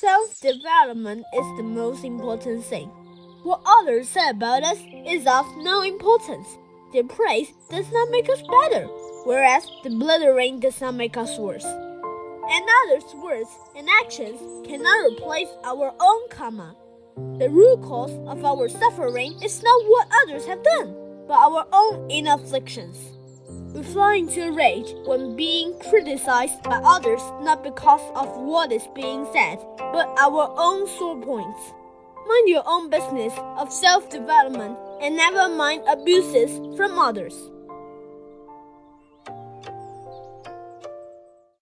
Self development is the most important thing. What others say about us is of no importance. Their praise does not make us better, whereas the blithering does not make us worse. And others' words and actions cannot replace our own karma. The root cause of our suffering is not what others have done, but our own inner afflictions. Into a rage when being criticized by others not because of what is being said, but our own sore points. Mind your own business of self development and never mind abuses from others.